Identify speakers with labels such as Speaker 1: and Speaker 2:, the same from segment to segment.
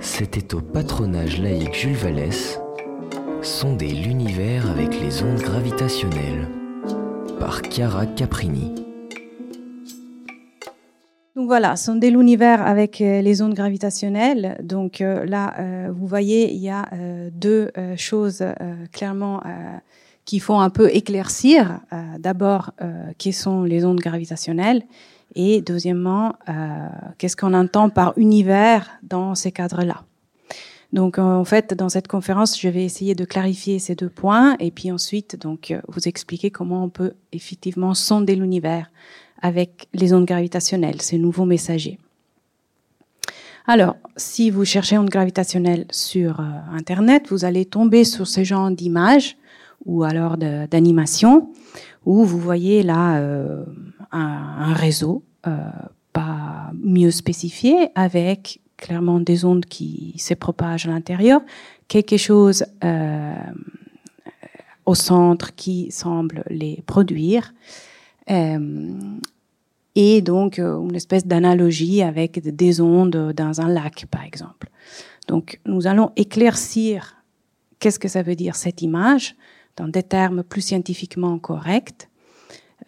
Speaker 1: C'était au patronage laïque Jules Vallès, sonder l'univers avec les ondes gravitationnelles, par Chiara Caprini.
Speaker 2: Donc voilà, sonder l'univers avec euh, les ondes gravitationnelles. Donc euh, là, euh, vous voyez, il y a deux choses clairement qui font un peu éclaircir. D'abord, qui sont les ondes gravitationnelles et deuxièmement, qu'est-ce qu'on entend par univers dans ces cadres-là? Donc en fait, dans cette conférence, je vais essayer de clarifier ces deux points et puis ensuite donc vous expliquer comment on peut effectivement sonder l'univers avec les ondes gravitationnelles, ces nouveaux messagers. Alors, si vous cherchez ondes gravitationnelles sur euh, Internet, vous allez tomber sur ce genre d'images ou alors d'animations où vous voyez là euh, un, réseau euh, pas mieux spécifié avec clairement des ondes qui se propagent à l'intérieur, quelque chose au centre qui semble les produire euh, et donc euh, une espèce d'analogie avec des ondes dans un lac, par exemple. Donc nous allons éclaircir qu'est-ce que ça veut dire cette image dans des termes plus scientifiquement corrects.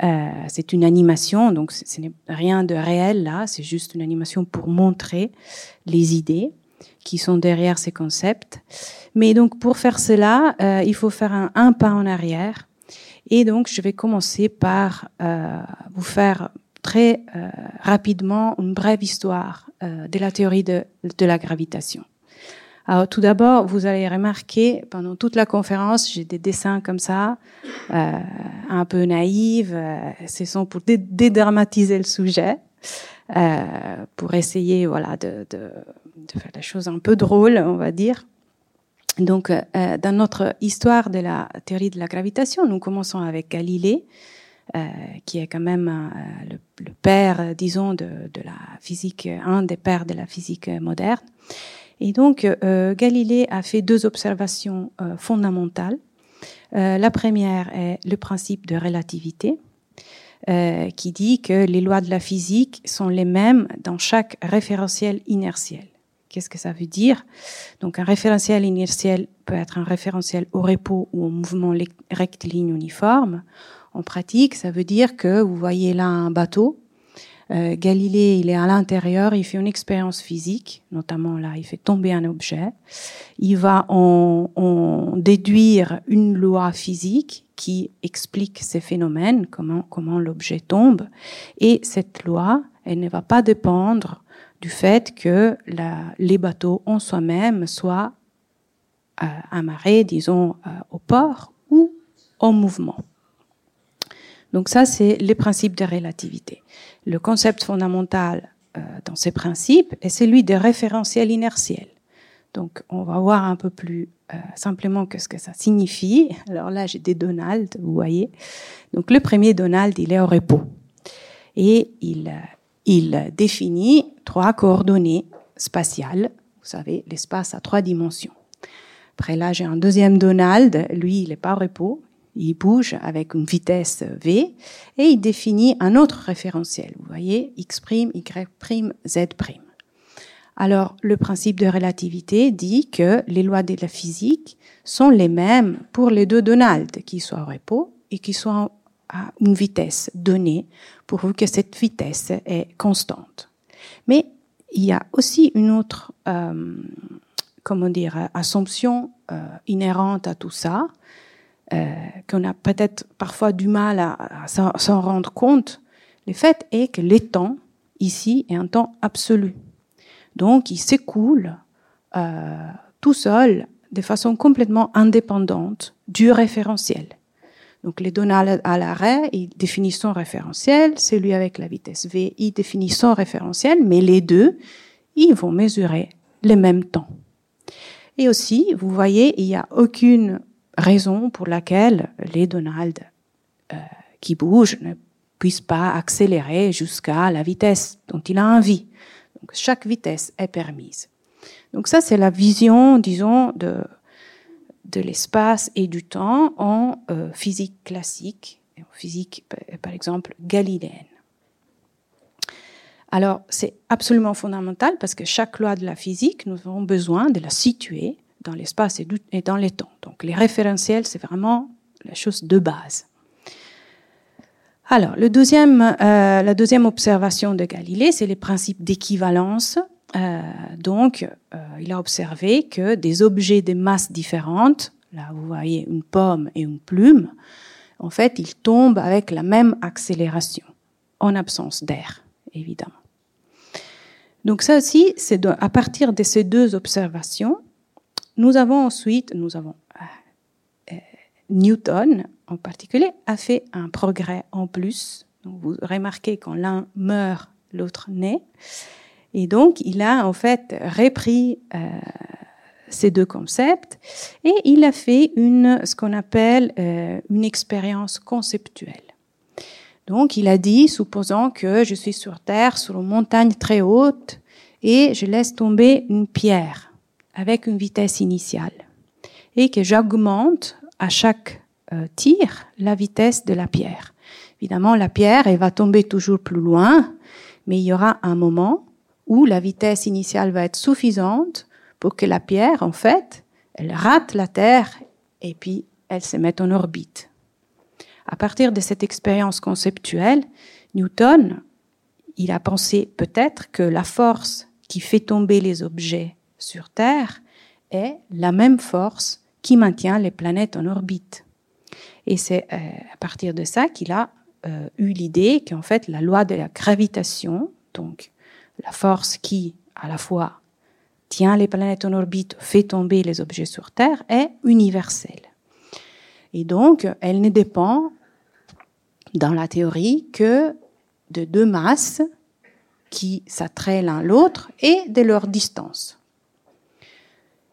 Speaker 2: Euh, c'est une animation, donc ce n'est rien de réel là, c'est juste une animation pour montrer les idées qui sont derrière ces concepts. Mais donc pour faire cela, euh, il faut faire un, pas en arrière et donc, je vais commencer par euh, vous faire très euh, rapidement une brève histoire de la théorie de, la gravitation. Alors, tout d'abord, vous allez remarquer pendant toute la conférence, j'ai des dessins comme ça, euh, un peu naïfs. Euh, ce sont pour dédramatiser le sujet, pour essayer, voilà, de, de, de faire des choses un peu drôles, on va dire. Donc, euh, dans notre histoire de la théorie de la gravitation, nous commençons avec Galilée, euh, qui est quand même euh, le, père, disons, de, de, la physique, un des pères de la physique moderne. Et donc, euh, Galilée a fait deux observations euh, fondamentales. la première est le principe de relativité, qui dit que les lois de la physique sont les mêmes dans chaque référentiel inertiel. Qu'est-ce que ça veut dire? Donc un référentiel inertiel peut être un référentiel au repos ou au mouvement rectiligne uniforme. En pratique, ça veut dire que vous voyez là un bateau. Euh, Galilée, il est à l'intérieur, il fait une expérience physique, notamment là, il fait tomber un objet. Il va en, en déduire une loi physique qui explique ces phénomènes, comment comment l'objet tombe. Et cette loi, elle ne va pas dépendre du fait que la, les bateaux en soi-même soient euh, amarrés, disons, euh, au port ou en mouvement. Donc ça, c'est les principes de relativité. Le concept fondamental euh, dans ces principes est celui des référentiels inertiels. Donc on va voir un peu plus euh, simplement que ce que ça signifie. Alors là, j'ai des Donald, vous voyez. Donc le premier Donald, il est au repos. Et il, euh, il définit trois coordonnées spatiales. Vous savez, l'espace a trois dimensions. Après là, j'ai un deuxième Donald. Lui, il n'est pas au repos. Il bouge avec une vitesse v et il définit un autre référentiel. Vous voyez, x', y', z'. Alors, le principe de relativité dit que les lois de la physique sont les mêmes pour les deux Donald, qui soient au repos et qui soient à une vitesse donnée, pourvu que cette vitesse est constante. Mais il y a aussi une autre, euh, comment dire, assumption euh, inhérente à tout ça, qu'on a peut-être parfois du mal à, s'en rendre compte. Le fait est que le temps, ici, est un temps absolu. Donc, il s'écoule euh, tout seul, de façon complètement indépendante du référentiel. Donc les données à l'arrêt, il définit son référentiel, celui avec la vitesse v, il définit son référentiel, mais les deux, ils vont mesurer les mêmes temps. Et aussi, vous voyez, il n'y a aucune raison pour laquelle les Donald euh, qui bougent ne puissent pas accélérer jusqu'à la vitesse dont il a envie. Donc chaque vitesse est permise. Donc ça, c'est la vision, disons, de, de l'espace et du temps en euh, physique classique, en physique par exemple galiléenne. Alors, c'est absolument fondamental parce que chaque loi de la physique, nous avons besoin de la situer dans l'espace et dans les temps. Donc, les référentiels, c'est vraiment la chose de base. Alors, le deuxième, euh, la deuxième observation de Galilée, c'est les principes d'équivalence. Euh, donc, euh, il a observé que des objets de masses différentes, là vous voyez une pomme et une plume, en fait, ils tombent avec la même accélération, en absence d'air, évidemment. Donc ça aussi, c'est à partir de ces deux observations, nous avons ensuite, nous avons Newton en particulier a fait un progrès en plus. vous remarquez quand l'un meurt, l'autre naît. Et donc, il a en fait repris euh, ces deux concepts et il a fait une, ce qu'on appelle euh, une expérience conceptuelle. Donc, il a dit, supposons que je suis sur Terre, sur une montagne très haute, et je laisse tomber une pierre avec une vitesse initiale, et que j'augmente à chaque euh, tir la vitesse de la pierre. Évidemment, la pierre, elle va tomber toujours plus loin, mais il y aura un moment où la vitesse initiale va être suffisante pour que la pierre, en fait, elle rate la Terre et puis elle se mette en orbite. À partir de cette expérience conceptuelle, Newton, il a pensé peut-être que la force qui fait tomber les objets sur Terre est la même force qui maintient les planètes en orbite. Et c'est euh, à partir de ça qu'il a euh, eu l'idée qu'en fait la loi de la gravitation, donc la force qui à la fois tient les planètes en orbite, fait tomber les objets sur Terre, est universelle. Et donc elle ne dépend dans la théorie que de deux masses qui s'attraient l'un l'autre et de leur distance.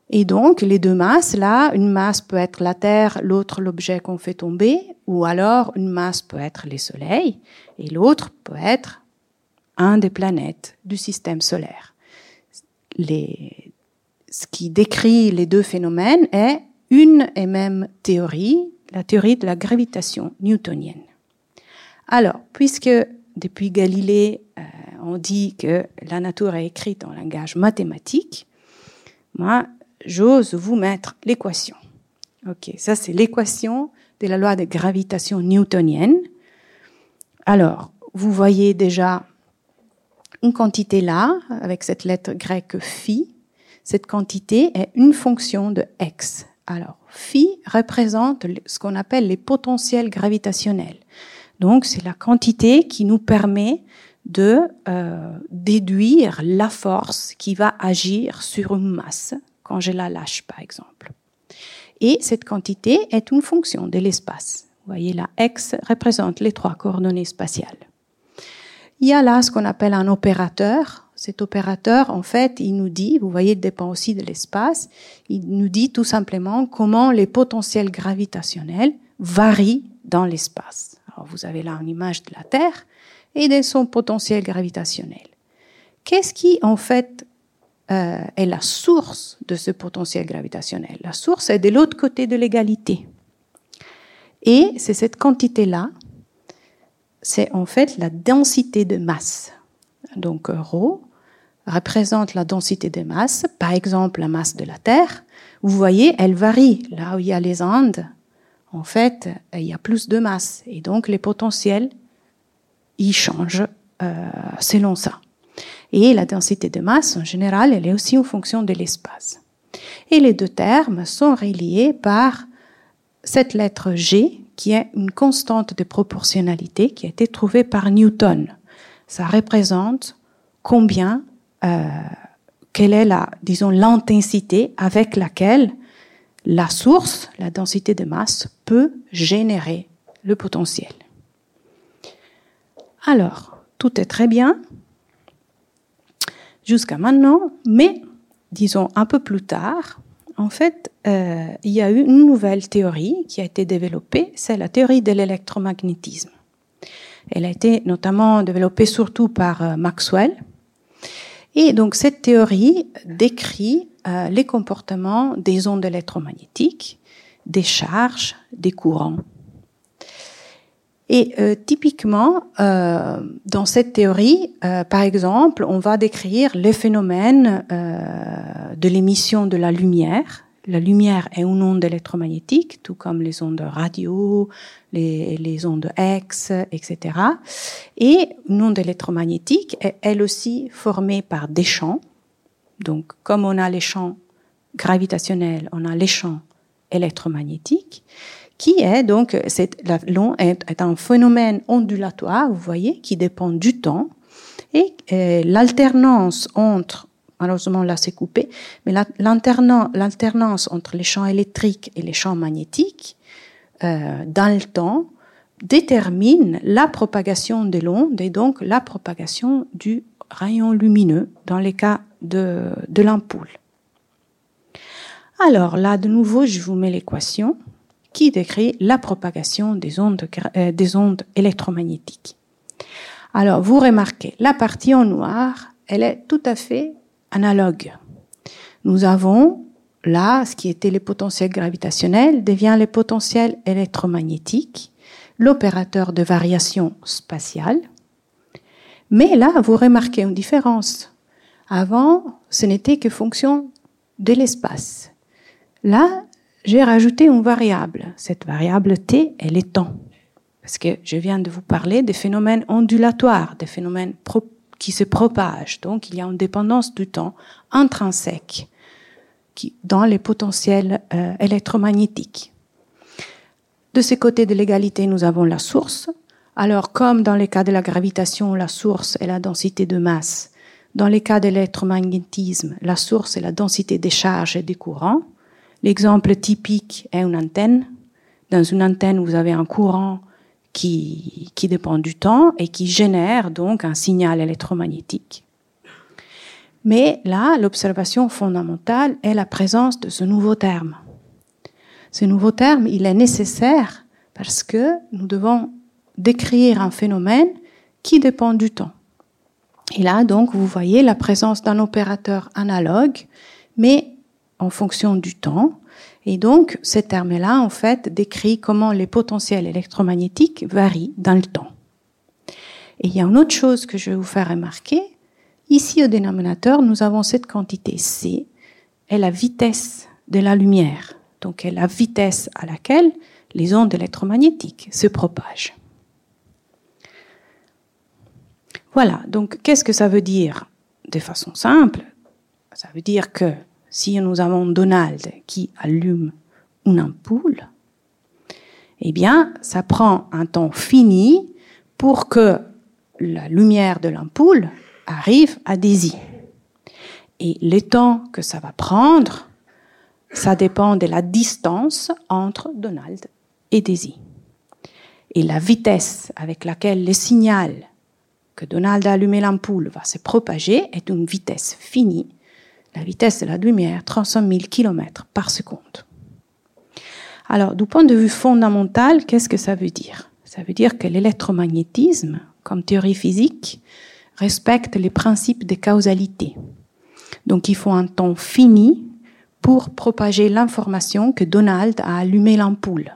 Speaker 2: Et donc, les deux masses, là, une masse peut être la Terre, l'autre l'objet qu'on fait tomber, ou alors une masse peut être les soleils, et l'autre peut être un des planètes du système solaire. Les, ce qui décrit les deux phénomènes est une et même théorie, la théorie de la gravitation newtonienne. Alors, puisque depuis Galilée, euh, on dit que la nature est écrite en langage mathématique, moi, j'ose vous mettre l'équation. Ok, ça c'est l'équation de la loi de gravitation newtonienne. Alors, vous voyez déjà une quantité là, avec cette lettre grecque phi. Cette quantité est une fonction de x. Alors, phi représente ce qu'on appelle les potentiels gravitationnels. Donc, c'est la quantité qui nous permet de euh, déduire la force qui va agir sur une masse quand je la lâche, par exemple. Et cette quantité est une fonction de l'espace. Vous voyez, la x représente les trois coordonnées spatiales. Il y a là ce qu'on appelle un opérateur. Cet opérateur, en fait, il nous dit, vous voyez, il dépend aussi de l'espace, il nous dit tout simplement comment les potentiels gravitationnels varient dans l'espace. Vous avez là une image de la Terre et de son potentiel gravitationnel. Qu'est-ce qui, en fait, euh, est la source de ce potentiel gravitationnel. La source est de l'autre côté de l'égalité. Et c'est cette quantité-là, c'est en fait la densité de masse. Donc ρ représente la densité de masse, par exemple la masse de la Terre. Vous voyez, elle varie. Là où il y a les Andes, en fait, il y a plus de masse. Et donc les potentiels, ils changent euh, selon ça. Et la densité de masse, en général, elle est aussi en fonction de l'espace. Et les deux termes sont reliés par cette lettre G, qui est une constante de proportionnalité qui a été trouvée par Newton. Ça représente combien, euh, quelle est la, disons, l'intensité avec laquelle la source, la densité de masse, peut générer le potentiel. Alors, tout est très bien, jusqu'à maintenant, mais disons un peu plus tard, en fait, euh, il y a eu une nouvelle théorie qui a été développée, c'est la théorie de l'électromagnétisme. Elle a été notamment développée surtout par euh, Maxwell. Et donc cette théorie décrit euh, les comportements des ondes électromagnétiques, des charges, des courants. Et euh, typiquement, euh, dans cette théorie, euh, par exemple, on va décrire les phénomènes de l'émission de la lumière. La lumière est une onde électromagnétique, tout comme les ondes radio, les, les ondes X, etc. Et une onde électromagnétique est elle aussi formée par des champs. Donc, comme on a les champs gravitationnels, on a les champs électromagnétiques qui est donc, c'est, la, est, est, un phénomène ondulatoire, vous voyez, qui dépend du temps, et euh, l'alternance entre, malheureusement là c'est coupé, mais l'alternance entre les champs électriques et les champs magnétiques euh, dans le temps détermine la propagation de l'onde et donc la propagation du rayon lumineux dans les cas de, de l'ampoule. Alors là, de nouveau, je vous mets l'équation qui décrit la propagation des ondes, euh, des ondes électromagnétiques. Alors, vous remarquez, la partie en noir, elle est tout à fait analogue. Nous avons là, ce qui était les potentiels gravitationnels devient les potentiels électromagnétiques, l'opérateur de variation spatiale. Mais là, vous remarquez une différence. Avant, ce n'était que fonction de l'espace. Là, j'ai rajouté une variable. Cette variable t, elle est temps. Parce que je viens de vous parler des phénomènes ondulatoires, des phénomènes qui se propagent. Donc, il y a une dépendance du temps intrinsèque qui, dans les potentiels euh, électromagnétiques. De ce côté de l'égalité, nous avons la source. Alors, comme dans les cas de la gravitation, la source est la densité de masse, dans les cas de l'électromagnétisme, la source est la densité des charges et des courants. L'exemple typique est une antenne. Dans une antenne, vous avez un courant qui, dépend du temps et qui génère donc un signal électromagnétique. Mais là, l'observation fondamentale est la présence de ce nouveau terme. Ce nouveau terme, il est nécessaire parce que nous devons décrire un phénomène qui dépend du temps. Et là, donc, vous voyez la présence d'un opérateur analogue, mais en fonction du temps. Et donc, ce terme-là, en fait, décrit comment les potentiels électromagnétiques varient dans le temps. Et il y a une autre chose que je vais vous faire remarquer. Ici, au dénominateur, nous avons cette quantité C, est la vitesse de la lumière. Donc, est la vitesse à laquelle les ondes électromagnétiques se propagent. Voilà, donc qu'est-ce que ça veut dire? De façon simple Ça veut dire que si nous avons Donald qui allume une ampoule, eh bien, ça prend un temps fini pour que la lumière de l'ampoule arrive à Daisy. Et le temps que ça va prendre, ça dépend de la distance entre Donald et Daisy. Et la vitesse avec laquelle le signal que Donald a allumé l'ampoule va se propager est une vitesse finie la vitesse de la lumière, 300 000 km par seconde. Alors, du point de vue fondamental, qu'est-ce que ça veut dire? Ça veut dire que l'électromagnétisme, comme théorie physique, respecte les principes de causalité. Donc, il faut un temps fini pour propager l'information que Donald a allumé l'ampoule.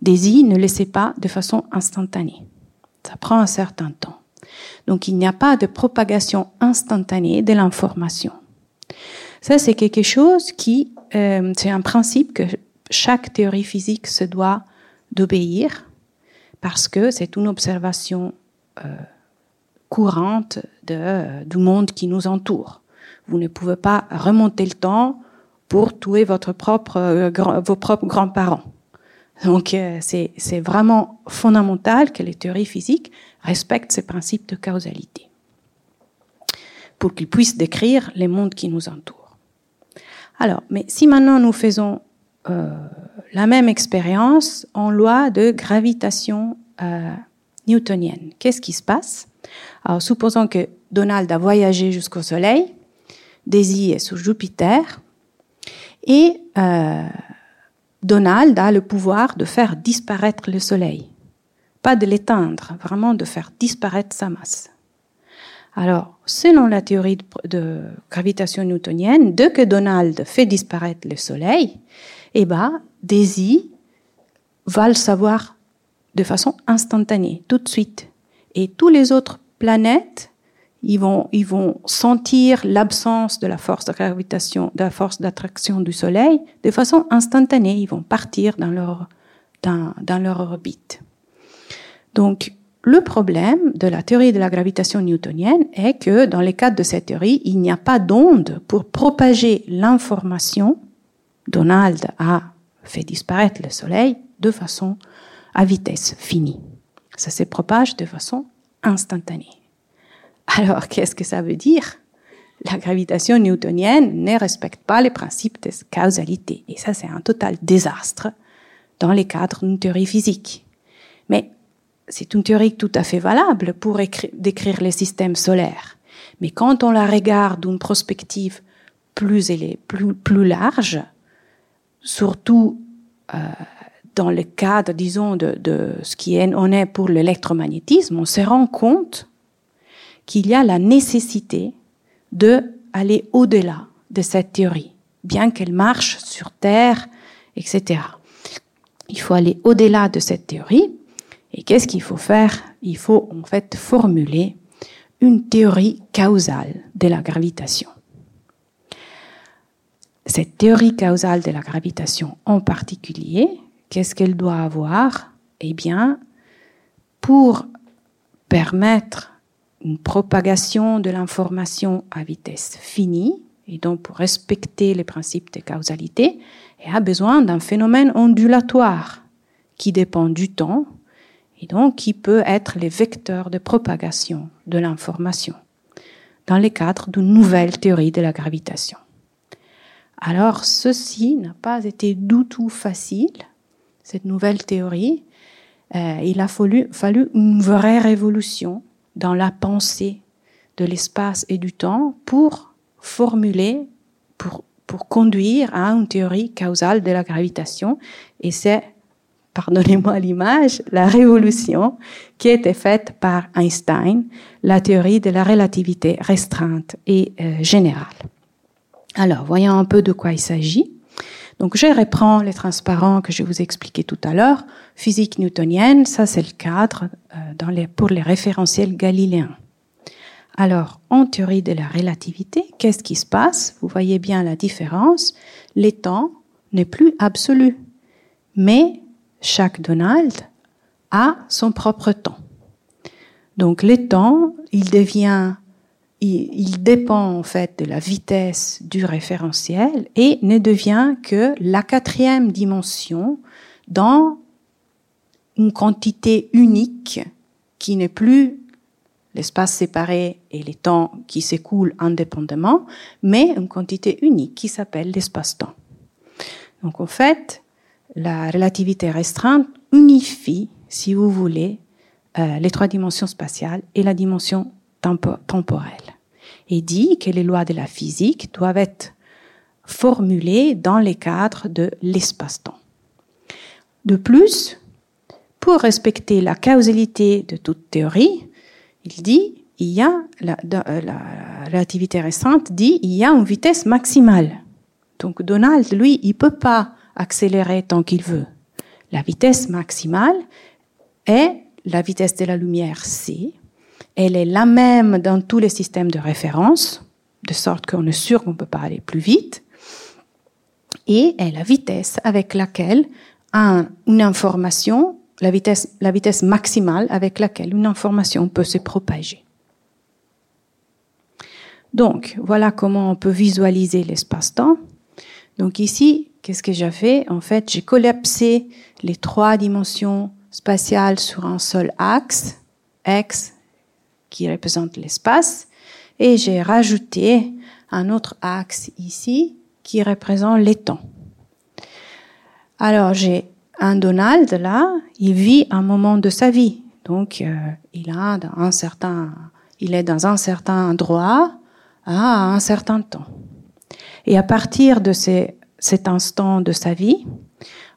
Speaker 2: Daisy ne le sait pas de façon instantanée. Ça prend un certain temps. Donc, il n'y a pas de propagation instantanée de l'information. Ça, c'est quelque chose qui, euh, c'est un principe que chaque théorie physique se doit d'obéir parce que c'est une observation euh, courante de, du monde qui nous entoure. Vous ne pouvez pas remonter le temps pour tuer euh, vos propres grands-parents. Donc euh, c'est vraiment fondamental que les théories physiques respectent ces principes de causalité pour qu'ils puissent décrire les mondes qui nous entourent. Alors, mais si maintenant nous faisons euh, la même expérience en loi de gravitation euh, newtonienne, qu'est-ce qui se passe? Alors, supposons que Donald a voyagé jusqu'au Soleil, Daisy est sous Jupiter, et euh, Donald a le pouvoir de faire disparaître le Soleil. Pas de l'éteindre, vraiment de faire disparaître sa masse. Alors, selon la théorie de, gravitation newtonienne, dès que Donald fait disparaître le Soleil, eh ben, Daisy va le savoir de façon instantanée, tout de suite. Et tous les autres planètes, ils vont, ils vont sentir l'absence de la force de gravitation, de la force d'attraction du Soleil de façon instantanée. Ils vont partir dans leur, dans, dans leur orbite. Donc, le problème de la théorie de la gravitation newtonienne est que dans les cadre de cette théorie, il n'y a pas d'onde pour propager l'information. Donald a fait disparaître le Soleil de façon à vitesse finie. Ça se propage de façon instantanée. Alors, qu'est-ce que ça veut dire? La gravitation newtonienne ne respecte pas les principes de causalité. Et ça, c'est un total désastre dans les cadres d'une théorie physique. Mais c'est une théorie tout à fait valable pour décrire les systèmes solaires. Mais quand on la regarde d'une perspective plus, plus, plus large, surtout euh, dans le cadre, disons, de, de ce qui est, on est pour l'électromagnétisme, on se rend compte qu'il y a la nécessité de aller au-delà de cette théorie, bien qu'elle marche sur Terre, etc. Il faut aller au-delà de cette théorie. Et qu'est-ce qu'il faut faire? Il faut en fait formuler une théorie causale de la gravitation. Cette théorie causale de la gravitation en particulier, qu'est-ce qu'elle doit avoir? Eh bien, pour permettre une propagation de l'information à vitesse finie, et donc pour respecter les principes de causalité, elle a besoin d'un phénomène ondulatoire qui dépend du temps et donc qui peut être les vecteurs de propagation de l'information dans le cadre d'une nouvelle théorie de la gravitation. Alors ceci n'a pas été du tout facile cette nouvelle théorie, euh, il a fallu, une vraie révolution dans la pensée de l'espace et du temps pour formuler, pour, pour conduire à une théorie causale de la gravitation. Et c'est, pardonnez-moi l'image, la révolution qui été faite par Einstein, la théorie de la relativité restreinte et euh, générale. Alors, voyons un peu de quoi il s'agit. Donc je reprends les transparents que je vous ai expliqués tout à l'heure. Physique newtonienne, ça c'est le cadre euh, pour les référentiels galiléens. Alors, en théorie de la relativité, qu'est-ce qui se passe? Vous voyez bien la différence. Les temps n'est plus absolu, mais chaque Donald a son propre temps. Donc, les temps, il devient il, dépend en fait de la vitesse du référentiel et ne devient que la quatrième dimension dans une quantité unique qui n'est plus l'espace séparé et les temps qui s'écoulent indépendamment, mais une quantité unique qui s'appelle l'espace-temps. Donc en fait, la relativité restreinte unifie, si vous voulez, euh, les trois dimensions spatiales et la dimension temporelle et dit que les lois de la physique doivent être formulées dans les cadres de l'espace-temps. De plus, pour respecter la causalité de toute théorie, il dit, il y a, la, euh, la relativité récente dit, il y a une vitesse maximale. Donc Donald, lui, il peut pas accélérer tant qu'il veut. La vitesse maximale est la vitesse de la lumière c, elle est la même dans tous les systèmes de référence, de sorte qu'on est sûr qu'on ne peut pas aller plus vite, et est la vitesse avec laquelle une information, la vitesse, la vitesse maximale avec laquelle une information peut se propager. Donc, voilà comment on peut visualiser l'espace-temps. Donc ici, qu'est-ce que j'ai fait? En fait, j'ai collapsé les trois dimensions spatiales sur un seul axe, x, qui représente l'espace, et j'ai rajouté un autre axe ici qui représente les temps. Alors j'ai un Donald là, il vit un moment de sa vie, donc euh, il un certain, il est dans un certain endroit à un certain temps. Et à partir de cet instant de sa vie,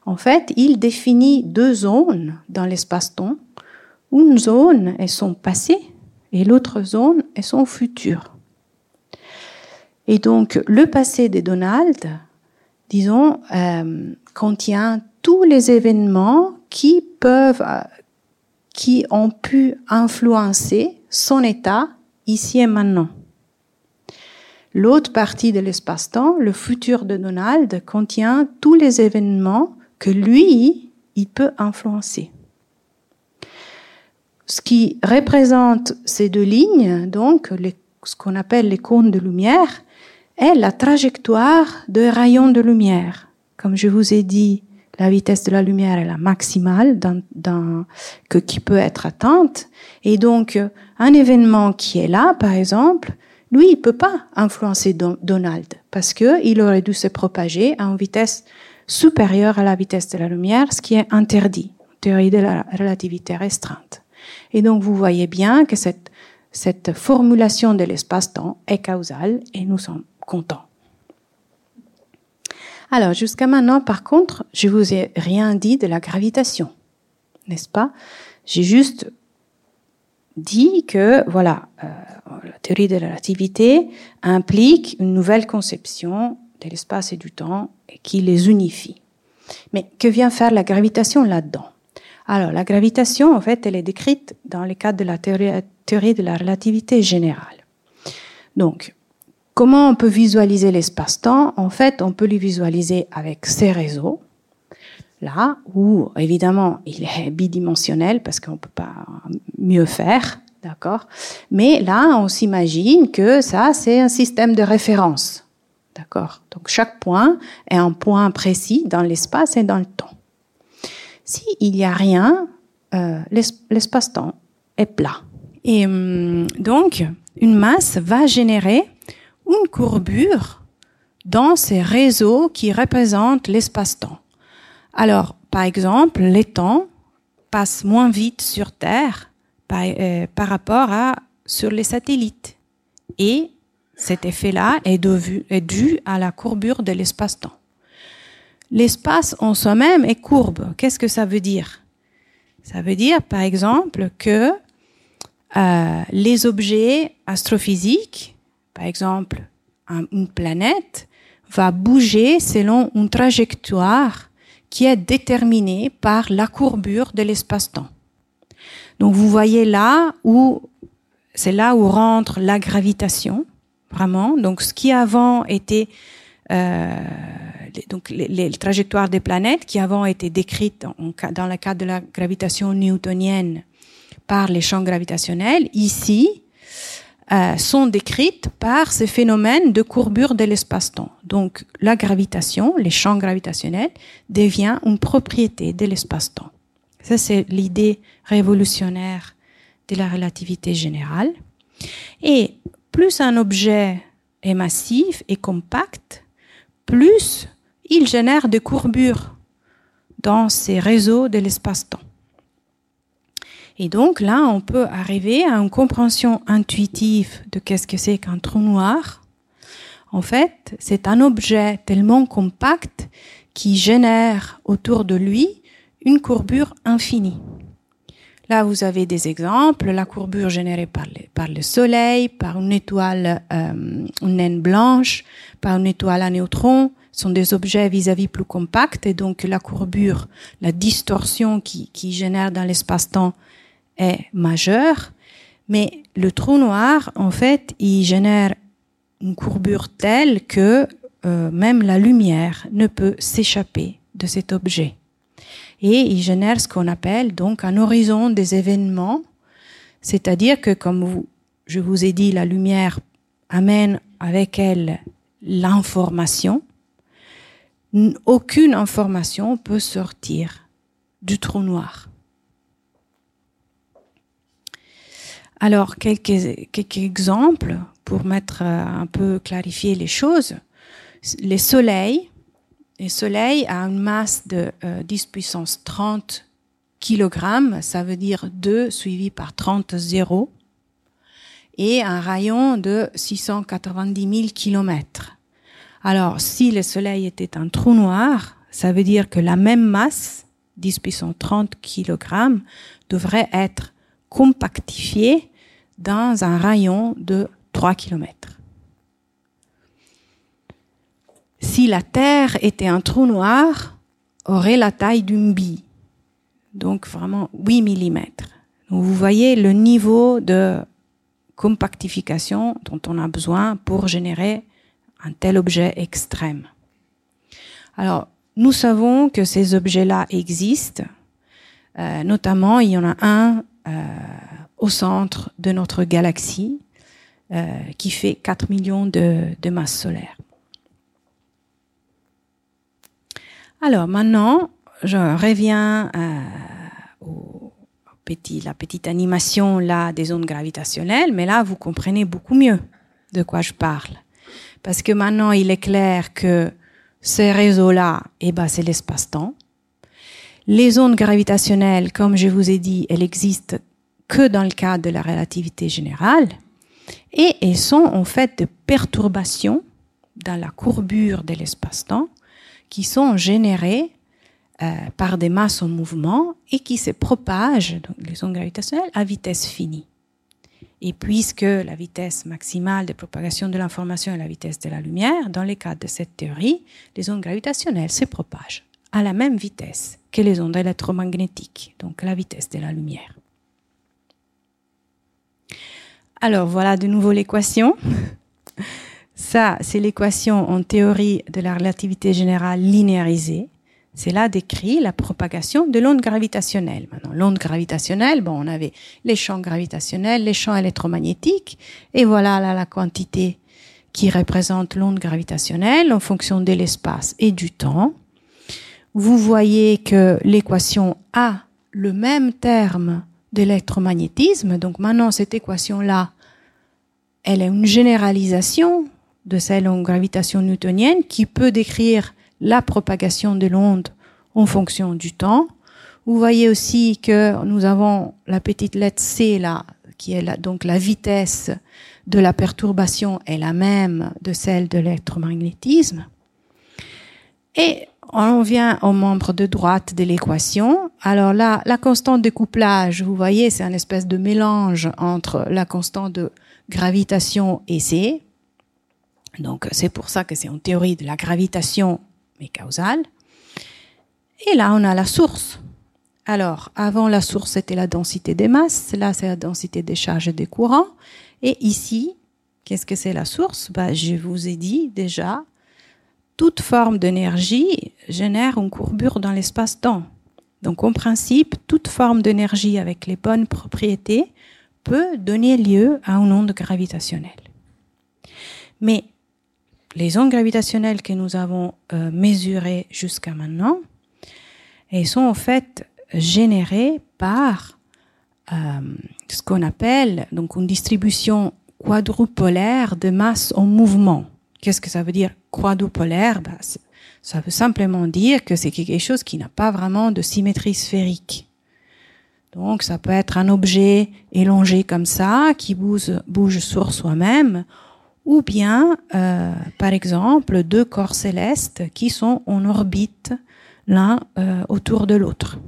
Speaker 2: en fait, il définit deux zones dans l'espace-temps. Une zone est son passé et l'autre zone est son futur. Et donc, le passé de Donald, disons, euh, contient tous les événements qui peuvent, qui ont pu influencer son état ici et maintenant. L'autre partie de l'espace-temps, le futur de Donald, contient tous les événements que lui, il peut influencer. Ce qui représente ces deux lignes, donc ce qu'on appelle les cônes de lumière, est la trajectoire de rayons de lumière. Comme je vous ai dit, la vitesse de la lumière est la maximale que, qui peut être atteinte. Et donc, un événement qui est là, par exemple, lui, il peut pas influencer Donald parce que il aurait dû se propager à une vitesse supérieure à la vitesse de la lumière, ce qui est interdit, théorie de la relativité restreinte. Et donc, vous voyez bien que cette, cette formulation de l'espace-temps est causale et nous sommes contents. Alors, jusqu'à maintenant, par contre, je vous ai rien dit de la gravitation, n'est-ce pas? J'ai juste dit que, voilà, euh, la théorie de la relativité implique une nouvelle conception de l'espace et du temps qui les unifie. Mais que vient faire la gravitation là-dedans? Alors, la gravitation, en fait, elle est décrite dans le cadre de la théorie, théorie de la relativité générale. Donc, Comment on peut visualiser l'espace-temps? En fait, on peut le visualiser avec ces réseaux, là, où évidemment il est bidimensionnel parce qu'on ne peut pas mieux faire, d'accord Mais là, on s'imagine que ça, c'est un système de référence, d'accord Donc chaque point est un point précis dans l'espace et dans le temps. S'il n'y a rien, euh, l'espace-temps est plat. Et hum, donc, une masse va générer une courbure dans ces réseaux qui représentent l'espace-temps. Alors, par exemple, les temps passent moins vite sur Terre par, euh, rapport à sur les satellites. Et cet effet-là est, est dû à la courbure de l'espace-temps. L'espace en soi-même est courbe. Qu'est-ce que ça veut dire? Ça veut dire, par exemple, que euh, les objets astrophysiques par exemple, une planète va bouger selon une trajectoire qui est déterminée par la courbure de l'espace-temps. Donc vous voyez là où c'est là où rentre la gravitation, vraiment. Donc ce qui avant était euh, donc les, trajectoires des planètes qui avant étaient décrites dans le cadre de la gravitation newtonienne par les champs gravitationnels, ici euh, sont décrites par ces phénomènes de courbure de l'espace-temps. Donc la gravitation, les champs gravitationnels, devient une propriété de l'espace-temps. Ça, c'est l'idée révolutionnaire de la relativité générale. Et plus un objet est massif et compact, plus il génère des courbures dans ces réseaux de l'espace-temps. Et donc là, on peut arriver à une compréhension intuitive de qu'est-ce que c'est qu'un trou noir. En fait, c'est un objet tellement compact qui génère autour de lui une courbure infinie. Là, vous avez des exemples, la courbure générée par, le Soleil, par une étoile, euh, une naine blanche, par une étoile à neutrons, sont des objets vis-à-vis plus compacts et donc la courbure, la distorsion qui, génère dans l'espace-temps est majeur, mais le trou noir, en fait, il génère une courbure telle que euh, même la lumière ne peut s'échapper de cet objet. Et il génère ce qu'on appelle donc un horizon des événements, c'est-à-dire que comme je vous ai dit, la lumière amène avec elle l'information, aucune information peut sortir du trou noir. Alors, quelques, quelques exemples pour mettre euh, un peu clarifier les choses. Les soleils, les soleils a une masse de 10 euh, puissance 30 kg, ça veut dire 2 suivi par 30 zéros, et un rayon de 690 000 km. Alors, si le soleil était un trou noir, ça veut dire que la même masse, 10 puissance 30 kg, devrait être compactifiée dans un rayon de 3 km. Si la Terre était un trou noir, aurait la taille d'une bille, donc vraiment 8 mm. vous voyez le niveau de compactification dont on a besoin pour générer un tel objet extrême. Alors, nous savons que ces objets-là existent. Euh, notamment, il y en a un euh, au centre de notre galaxie euh, qui fait 4 millions de, de masses solaires. Alors maintenant, je reviens euh, au petit, la petite animation là des ondes gravitationnelles, mais là vous comprenez beaucoup mieux de quoi je parle, parce que maintenant il est clair que ces réseaux-là, eh ben c'est l'espace-temps. Les ondes gravitationnelles, comme je vous ai dit, elles existent que dans le cadre de la relativité générale, et elles sont en fait de perturbations dans la courbure de l'espace-temps qui sont générées euh, par des masses en mouvement et qui se propagent, donc les ondes gravitationnelles, à vitesse finie. Et puisque la vitesse maximale de propagation de l'information est la vitesse de la lumière, dans le cadre de cette théorie, les ondes gravitationnelles se propagent à la même vitesse que les ondes électromagnétiques, donc la vitesse de la lumière. Alors voilà de nouveau l'équation. Ça, c'est l'équation en théorie de la relativité générale linéarisée. C'est là décrit la propagation de l'onde gravitationnelle. Maintenant, l'onde gravitationnelle, bon, on avait les champs gravitationnels, les champs électromagnétiques, et voilà là, la quantité qui représente l'onde gravitationnelle en fonction de l'espace et du temps. Vous voyez que l'équation a le même terme d'électromagnétisme. Donc maintenant, cette équation-là, elle est une généralisation de celle en gravitation newtonienne qui peut décrire la propagation de l'onde en fonction du temps. Vous voyez aussi que nous avons la petite lettre C là, qui est donc la vitesse de la perturbation est la même de celle de l'électromagnétisme. Et on vient au membre de droite de l'équation. Alors là, la constante de couplage, vous voyez, c'est un espèce de mélange entre la constante de gravitation et C, donc c'est pour ça que c'est une théorie de la gravitation mais causale. Et là, on a la source. Alors, avant la source, c'était la densité des masses. Là, c'est la densité des charges et des courants. Et ici, qu'est-ce que c'est la source? Bah, Je vous ai dit déjà, toute forme d'énergie génère une courbure dans l'espace-temps. Donc, en principe, toute forme d'énergie avec les bonnes propriétés peut donner lieu à une onde gravitationnelle. Mais les ondes gravitationnelles que nous avons euh, mesurées jusqu'à maintenant, elles sont en fait générées par euh, ce qu'on appelle donc une distribution quadrupolaire de masse en mouvement. Qu'est-ce que ça veut dire quadrupolaire? Ben, Ça veut simplement dire que c'est quelque chose qui n'a pas vraiment de symétrie sphérique. Donc ça peut être un objet élongé comme ça, qui bouge sur soi-même, ou bien, euh, par exemple, deux corps célestes qui sont en orbite l'un euh, autour de l'autre.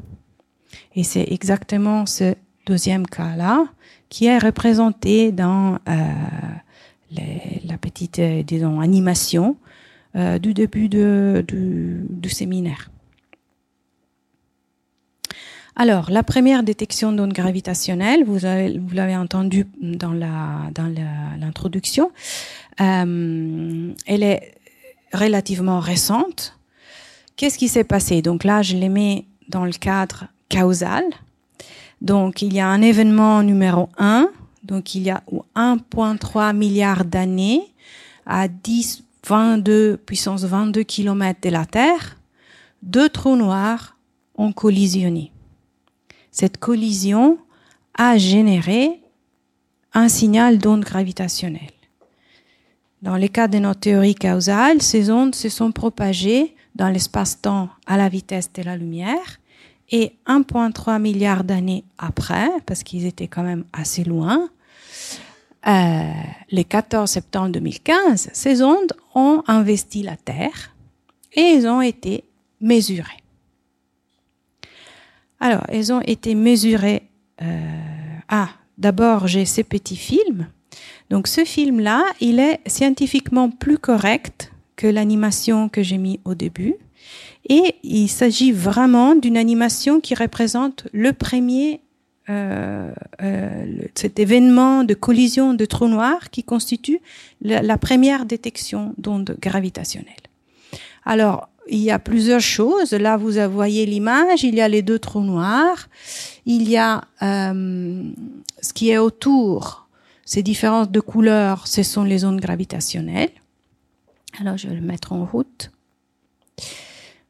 Speaker 2: Et c'est exactement ce deuxième cas-là qui est représenté dans euh, la petite, disons, animation du début de, du, du séminaire. Alors, la première détection d'ondes gravitationnelles, vous avez, vous l'avez entendu dans l'introduction, euh, elle est relativement récente. Qu'est-ce qui s'est passé? Donc là, je les mets dans le cadre causal. Donc, il y a un événement numéro 1, donc il y a 1,3 milliard d'années à 10, 22 puissance 22 km de la Terre, deux trous noirs ont collisionné cette collision a généré un signal d'onde gravitationnelle. Dans le cas de notre théorie causale, ces ondes se sont propagées dans l'espace-temps à la vitesse de la lumière et 1,3 milliard d'années après, parce qu'ils étaient quand même assez loin, euh, le 14 septembre 2015, ces ondes ont investi la Terre et elles ont été mesurées. Alors, elles ont été mesurées. Euh, ah, d'abord, j'ai ces petits films. Donc, ce film-là, il est scientifiquement plus correct que l'animation que j'ai mis au début. Et il s'agit vraiment d'une animation qui représente le premier euh, euh, cet événement de collision de trous noirs qui constitue la, la première détection d'ondes gravitationnelles. Alors, il y a plusieurs choses. Là, vous voyez l'image. Il y a les deux trous noirs. Il y a euh, ce qui est autour. Ces différences de couleurs, ce sont les ondes gravitationnelles. Alors, je vais le mettre en route.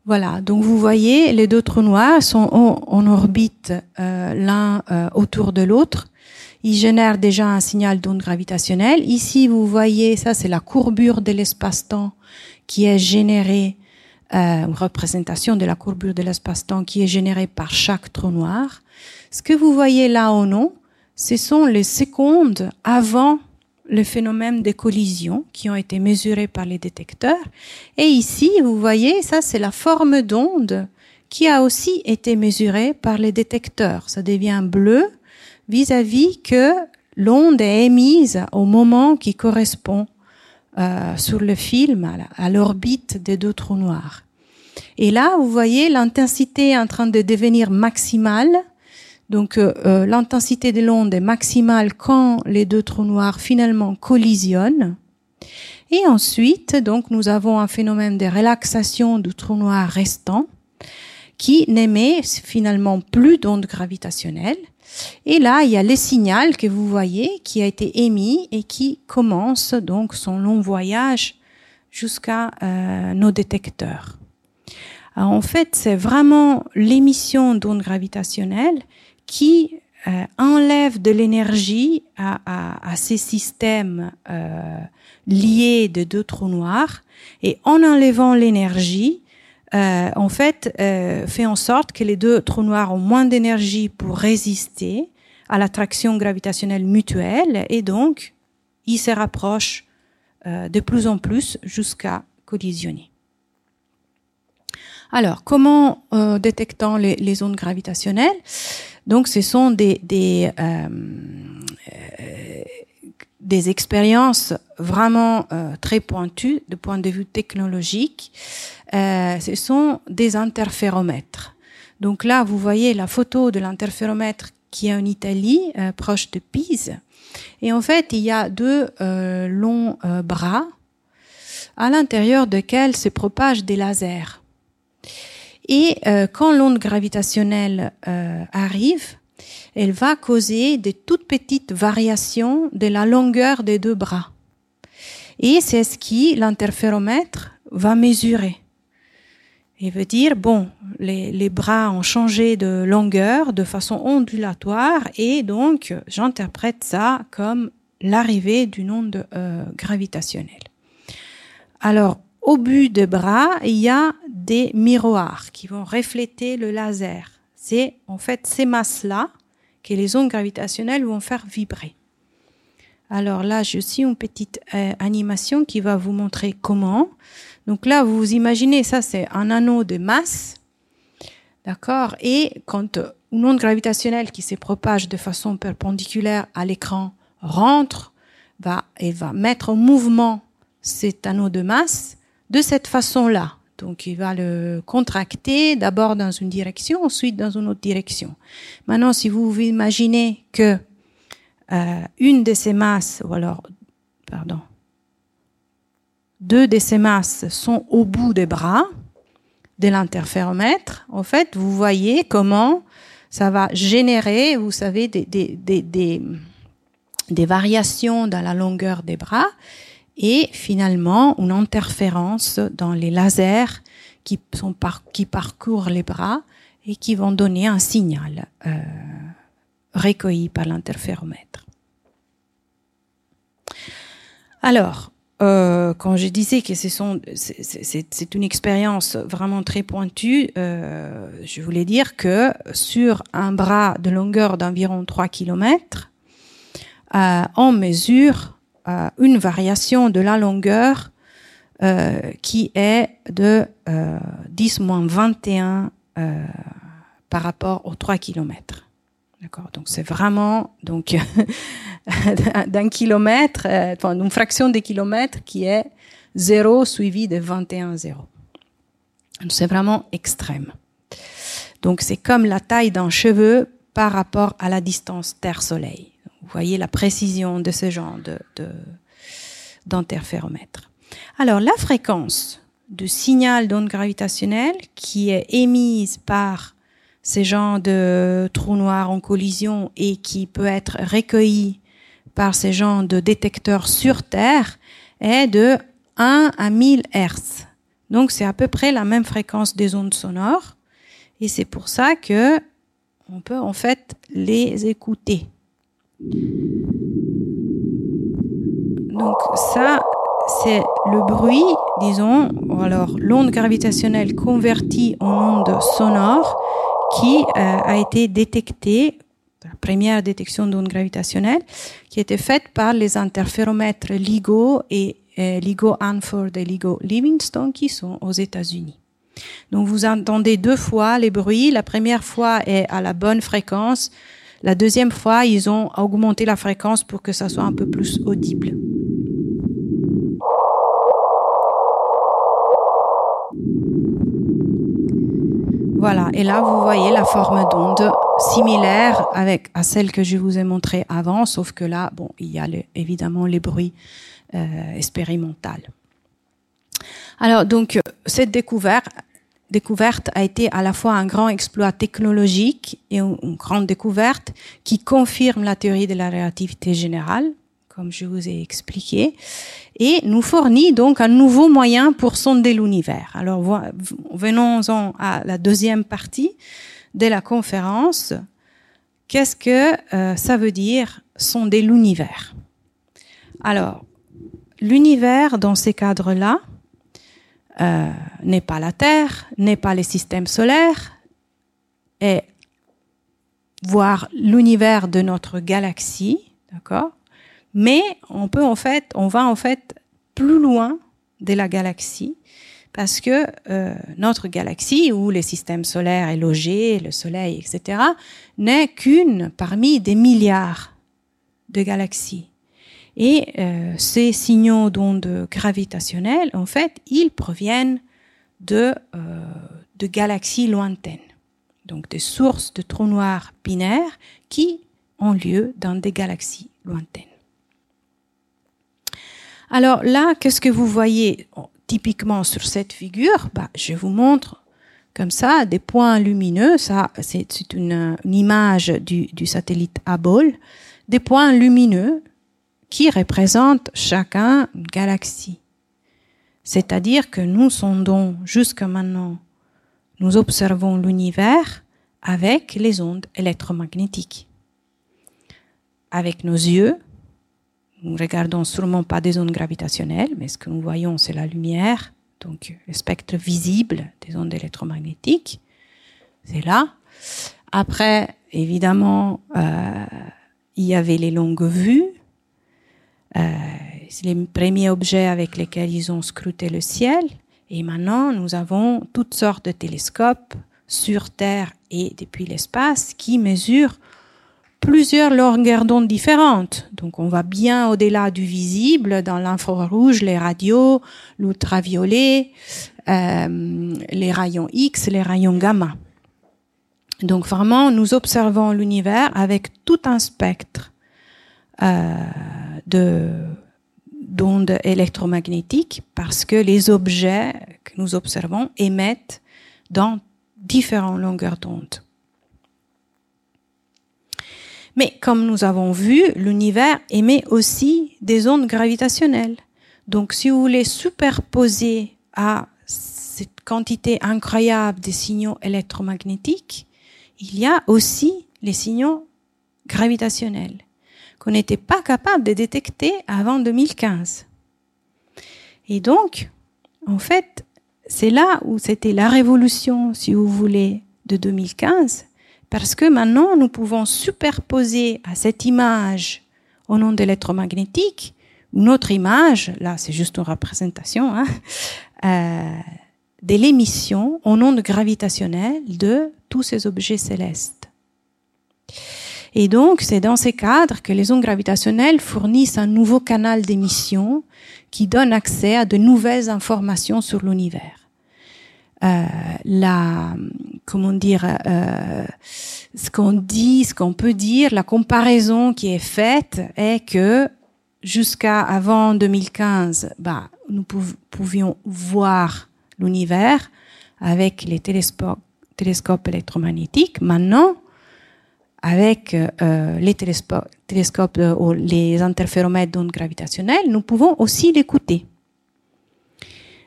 Speaker 2: Voilà, donc vous voyez, les deux trous noirs sont en, orbite euh, l'un euh, autour de l'autre. Ils génèrent déjà un signal d'onde gravitationnelle. Ici, vous voyez, ça c'est la courbure de l'espace-temps qui est générée, euh, représentation de la courbure de l'espace-temps qui est générée par chaque trou noir. Ce que vous voyez là en haut, ce sont les secondes avant le phénomène des collisions qui ont été mesurées par les détecteurs. Et ici, vous voyez, ça c'est la forme d'onde qui a aussi été mesurée par les détecteurs. Ça devient bleu vis-à-vis que l'onde est émise au moment qui correspond euh, sur le film à l'orbite des deux trous noirs. Et là, vous voyez l'intensité en train de devenir maximale donc euh, euh, l'intensité de l'onde est maximale quand les deux trous noirs finalement collisionnent. Et ensuite, donc nous avons un phénomène de relaxation du trou noir restant qui n'émet finalement plus d'ondes gravitationnelles. Et là, il y a le signal que vous voyez qui a été émis et qui commence donc son long voyage jusqu'à euh, nos détecteurs. en fait, c'est vraiment l'émission d'ondes gravitationnelles qui euh, enlève de l'énergie à, ces systèmes euh, liés de deux trous noirs et en enlevant l'énergie, euh, en fait, euh, fait en sorte que les deux trous noirs ont moins d'énergie pour résister à l'attraction gravitationnelle mutuelle et donc ils se rapprochent euh, de plus en plus jusqu'à collisionner. Alors, comment euh, détectons les, les ondes gravitationnelles? Donc, ce sont des, des, euh, des expériences vraiment euh, très pointues du point de vue technologique. Euh, ce sont des interféromètres. Donc là, vous voyez la photo de l'interféromètre qui est en Italie, euh, proche de Pise. Et en fait, il y a deux euh, longs bras à l'intérieur desquels se propagent des lasers. Et euh, quand l'onde gravitationnelle euh, arrive, elle va causer de toutes petites variations de la longueur des deux bras. Et c'est ce qui l'interféromètre va mesurer. Il veut dire, bon, les, les, bras ont changé de longueur de façon ondulatoire et donc j'interprète ça comme l'arrivée d'une onde euh, gravitationnelle. Alors, au but des bras, il y a des miroirs qui vont refléter le laser. C'est en fait ces masses-là que les ondes gravitationnelles vont faire vibrer. Alors là, je suis une petite euh, animation qui va vous montrer comment. Donc là, vous imaginez, ça c'est un anneau de masse. D'accord? Et quand une onde gravitationnelle qui se propage de façon perpendiculaire à l'écran rentre, va, et va mettre en mouvement cet anneau de masse, de cette façon-là. Donc, il va le contracter d'abord dans une direction, ensuite dans une autre direction. Maintenant, si vous imaginez que euh, une de ces masses, ou alors, pardon, deux de ces masses sont au bout des bras de l'interféromètre, en fait, vous voyez comment ça va générer, vous savez, des, des, des, des variations dans la longueur des bras et finalement une interférence dans les lasers qui, sont par, qui parcourent les bras et qui vont donner un signal euh, recueilli par l'interféromètre. Alors, euh, quand je disais que c'est une expérience vraiment très pointue, euh, je voulais dire que sur un bras de longueur d'environ 3 km, euh, on mesure une variation de la longueur euh, qui est de euh, 10-21 euh, par rapport aux 3 km. D'accord? Donc c'est vraiment donc d'un kilomètre, euh, enfin, d'une fraction de kilomètre qui est 0 suivi de 21 0. C'est vraiment extrême. Donc c'est comme la taille d'un cheveu par rapport à la distance Terre-Soleil. Vous voyez la précision de ce genre d'interféromètre. Alors la fréquence du signal d'onde gravitationnelle qui est émise par ces genres de trous noirs en collision et qui peut être recueilli par ces genres de détecteurs sur Terre est de 1 à 1000 Hz. Donc c'est à peu près la même fréquence des ondes sonores et c'est pour ça que on peut en fait les écouter. Donc ça, c'est le bruit, disons, alors l'onde gravitationnelle convertie en onde sonore qui euh, a été détectée, la première détection d'onde gravitationnelle, qui a été faite par les interféromètres LIGO et euh, LIGO Hanford et LIGO Livingston qui sont aux États-Unis. Donc vous entendez deux fois les bruits. La première fois est à la bonne fréquence. La deuxième fois, ils ont augmenté la fréquence pour que ça soit un peu plus audible. Voilà, et là vous voyez la forme d'onde similaire à celle que je vous ai montrée avant, sauf que là, bon, il y a évidemment les bruits euh, expérimentaux. Alors donc cette découverte, découverte a été à la fois un grand exploit technologique et une grande découverte qui confirme la théorie de la relativité générale, comme je vous ai expliqué, et nous fournit donc un nouveau moyen pour sonder l'univers. Alors venons-en à la deuxième partie de la conférence. Qu'est-ce que euh, ça veut dire sonder l'univers? Alors, l'univers dans ces cadres-là euh, n'est pas la Terre, n'est pas les systèmes solaires, et voir l'univers de notre galaxie, d'accord? Mais on peut en fait, on va en fait plus loin de la galaxie parce que euh, notre galaxie, où les systèmes solaires est logé, le Soleil, etc., n'est qu'une parmi des milliards de galaxies. Et euh, ces signaux d'ondes gravitationnelles, en fait, ils proviennent de, euh, de galaxies lointaines, donc des sources de trous noirs binaires qui ont lieu dans des galaxies lointaines. Alors là, qu'est-ce que vous voyez typiquement sur cette figure? Bah, Je vous montre comme ça des points lumineux. Ça, c'est une, image du, satellite Hubble. Des points lumineux qui représentent chacun une galaxie. C'est-à-dire que nous sondons jusqu'à maintenant, nous observons l'univers avec les ondes électromagnétiques. Avec nos yeux, nous regardons sûrement pas des ondes gravitationnelles, mais ce que nous voyons, c'est la lumière, donc le spectre visible des ondes électromagnétiques. C'est là. Après, évidemment, euh, il y avait les longues vues. Euh, c'est les premiers objets avec lesquels ils ont scruté le ciel. Et maintenant, nous avons toutes sortes de télescopes sur Terre et depuis l'espace qui mesurent plusieurs longueurs d'onde différentes. Donc on va bien au-delà du visible, dans l'infrarouge, les radios, l'ultraviolet, euh, les rayons X, les rayons gamma. Donc vraiment, nous observons l'univers avec tout un spectre euh, de d'ondes électromagnétiques parce que les objets que nous observons émettent dans différentes longueurs d'onde. Mais comme nous avons vu, l'univers émet aussi des ondes gravitationnelles. Donc si vous voulez superposer à cette quantité incroyable de signaux électromagnétiques, il y a aussi les signaux gravitationnels qu'on n'était pas capable de détecter avant 2015. Et donc, en fait, c'est là où c'était la révolution, si vous voulez, de 2015, parce que maintenant, nous pouvons superposer à cette image au nom de l'électromagnétique une autre image, là c'est juste une représentation, hein, euh, de l'émission en ondes gravitationnelles de tous ces objets célestes. Et donc, c'est dans ces cadres que les ondes gravitationnelles fournissent un nouveau canal d'émission qui donne accès à de nouvelles informations sur l'univers. Euh, la comment dire, euh, ce qu'on dit, ce qu'on peut dire, la comparaison qui est faite est que jusqu'à avant 2015, bah, nous pouvions voir l'univers avec les télescopes, télescopes électromagnétiques. Maintenant, avec euh, les télescopes, euh, ou les interféromètres d'ondes gravitationnelles, nous pouvons aussi l'écouter.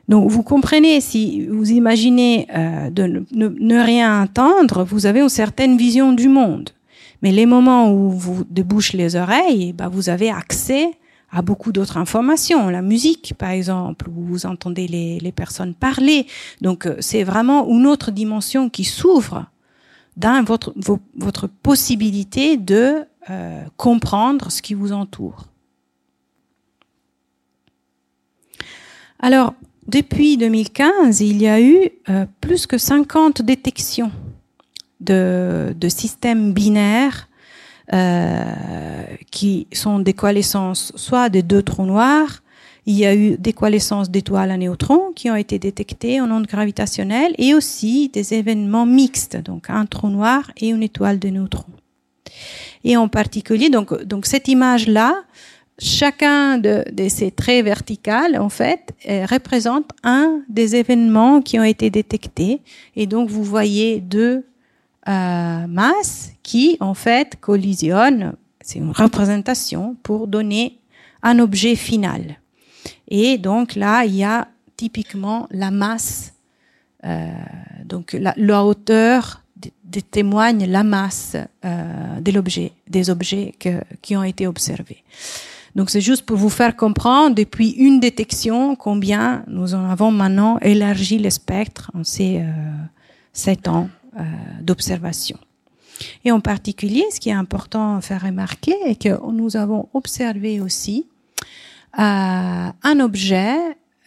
Speaker 2: Donc vous comprenez, si vous imaginez euh, de ne, rien entendre, vous avez une certaine vision du monde. Mais les moments où vous débouchez les oreilles, bah, vous avez accès à beaucoup d'autres informations. La musique, par exemple, où vous entendez les, personnes parler. Donc c'est vraiment une autre dimension qui s'ouvre dans votre, possibilité de euh, comprendre ce qui vous entoure. Alors, depuis 2015, il y a eu euh, plus que 50 détections de, de systèmes binaires euh, qui sont des coalescences soit des deux trous noirs, il y a eu des coalescences d'étoiles à neutrons qui ont été détectées en ondes gravitationnelles et aussi des événements mixtes, donc un trou noir et une étoile de neutrons. Et en particulier, donc, cette image-là, chacun de, ces traits verticales, en fait, euh, représente un des événements qui ont été détectés. Et donc, vous voyez deux euh, masses qui, en fait, collisionnent. C'est une représentation pour donner un objet final. Et donc là, il y a typiquement la masse, euh, donc la, hauteur témoigne la masse euh, de l'objet, des objets que, qui ont été observés. Donc c'est juste pour vous faire comprendre depuis une détection combien nous en avons maintenant élargi le spectre en ces euh, sept ans euh, d'observation. Et en particulier, ce qui est important à faire remarquer est que nous avons observé aussi euh, un objet,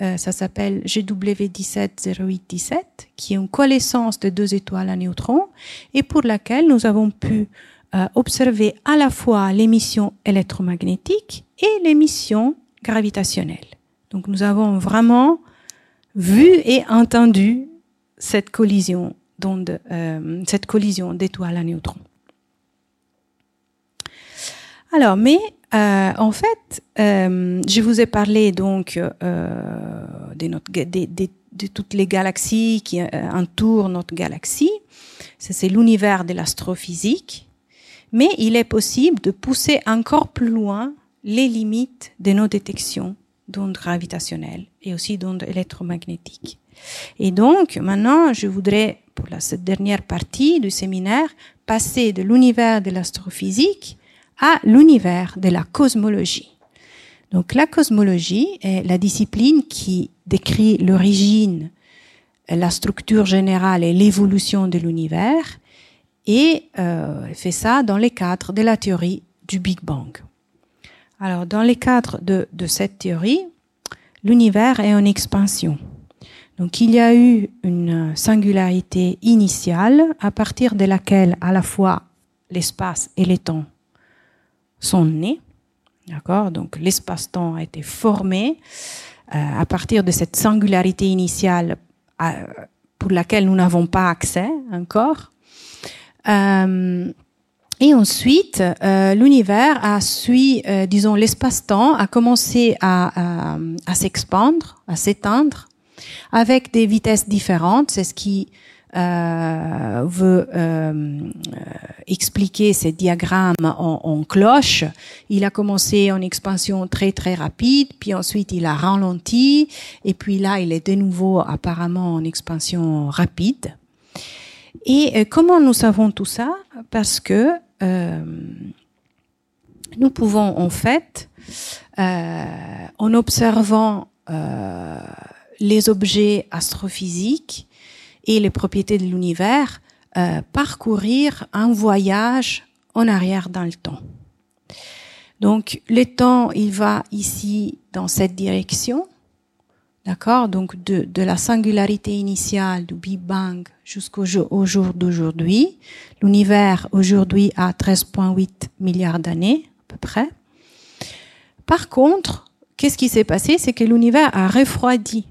Speaker 2: euh, ça s'appelle GW170817, qui est une coalescence de deux étoiles à neutrons et pour laquelle nous avons pu euh, observer à la fois l'émission électromagnétique et l'émission gravitationnelle. Donc nous avons vraiment vu et entendu cette collision euh, cette collision d'étoiles à neutrons. Alors, mais euh, en fait, euh, je vous ai parlé donc euh, de, notre, de, de, de, toutes les galaxies qui euh, entourent notre galaxie. C'est l'univers de l'astrophysique mais il est possible de pousser encore plus loin les limites de nos détections d'ondes gravitationnelles et aussi d'ondes électromagnétiques. Et donc, maintenant, je voudrais, pour la, cette dernière partie du séminaire, passer de l'univers de l'astrophysique à l'univers de la cosmologie. Donc, la cosmologie est la discipline qui décrit l'origine, la structure générale et l'évolution de l'univers et euh, fait ça dans les cadres de la théorie du Big Bang. Alors, dans les cadres de, de cette théorie, l'univers est en expansion. Donc, il y a eu une singularité initiale à partir de laquelle à la fois l'espace et les temps sont nés. D'accord Donc, l'espace-temps a été formé euh, à partir de cette singularité initiale euh, pour laquelle nous n'avons pas accès encore. Euh, et ensuite, l'univers a suivi, disons, l'espace-temps a commencé à, à, à s'expandre, à s'éteindre, avec des vitesses différentes. C'est ce qui euh, veut euh, expliquer ces diagrammes en, cloche. Il a commencé en expansion très très rapide, puis ensuite il a ralenti, et puis là il est de nouveau apparemment en expansion rapide. Et euh, comment nous savons tout ça? Parce que euh, nous pouvons en fait, euh, en observant euh, les objets astrophysiques et les propriétés de l'univers, euh, parcourir un voyage en arrière dans le temps. Donc le temps, il va ici dans cette direction, D'accord? Donc de, la singularité initiale du Big Bang jusqu'au jour, au jour d'aujourd'hui. L'univers aujourd'hui a 13,8 milliards d'années à peu près. Par contre, qu'est-ce qui s'est passé? C'est que l'univers a refroidi.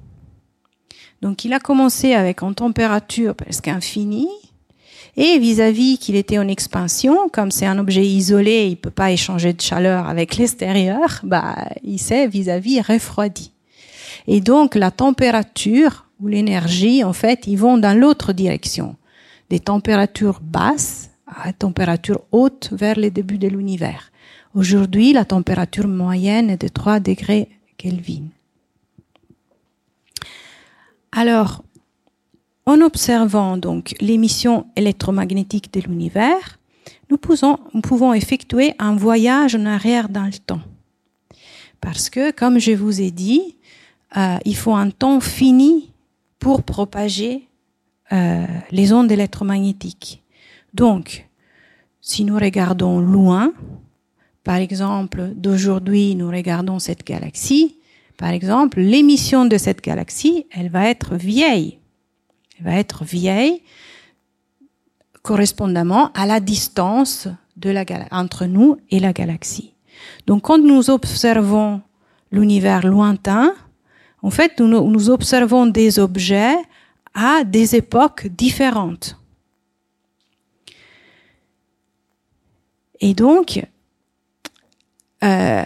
Speaker 2: Donc il a commencé avec une température presque infinie Et vis-à-vis qu'il était en expansion, comme c'est un objet isolé, il peut pas échanger de chaleur avec l'extérieur, bah, il s'est vis-à-vis refroidi. Et donc, la température ou l'énergie, en fait, ils vont dans l'autre direction. Des températures basses à température haute vers les débuts de l'univers. Aujourd'hui, la température moyenne est de 3 degrés Kelvin. Alors, en observant donc l'émission électromagnétique de l'univers, nous, pouvons effectuer un voyage en arrière dans le temps. Parce que, comme je vous ai dit, euh, il faut un temps fini pour propager euh, les ondes électromagnétiques. Donc, si nous regardons loin, par exemple, d'aujourd'hui, nous regardons cette galaxie, par exemple, l'émission de cette galaxie, elle va être vieille. Elle va être vieille correspondamment à la distance de la entre nous et la galaxie. Donc, quand nous observons l'univers lointain, en fait, nous, nous observons des objets à des époques différentes. Et donc, euh,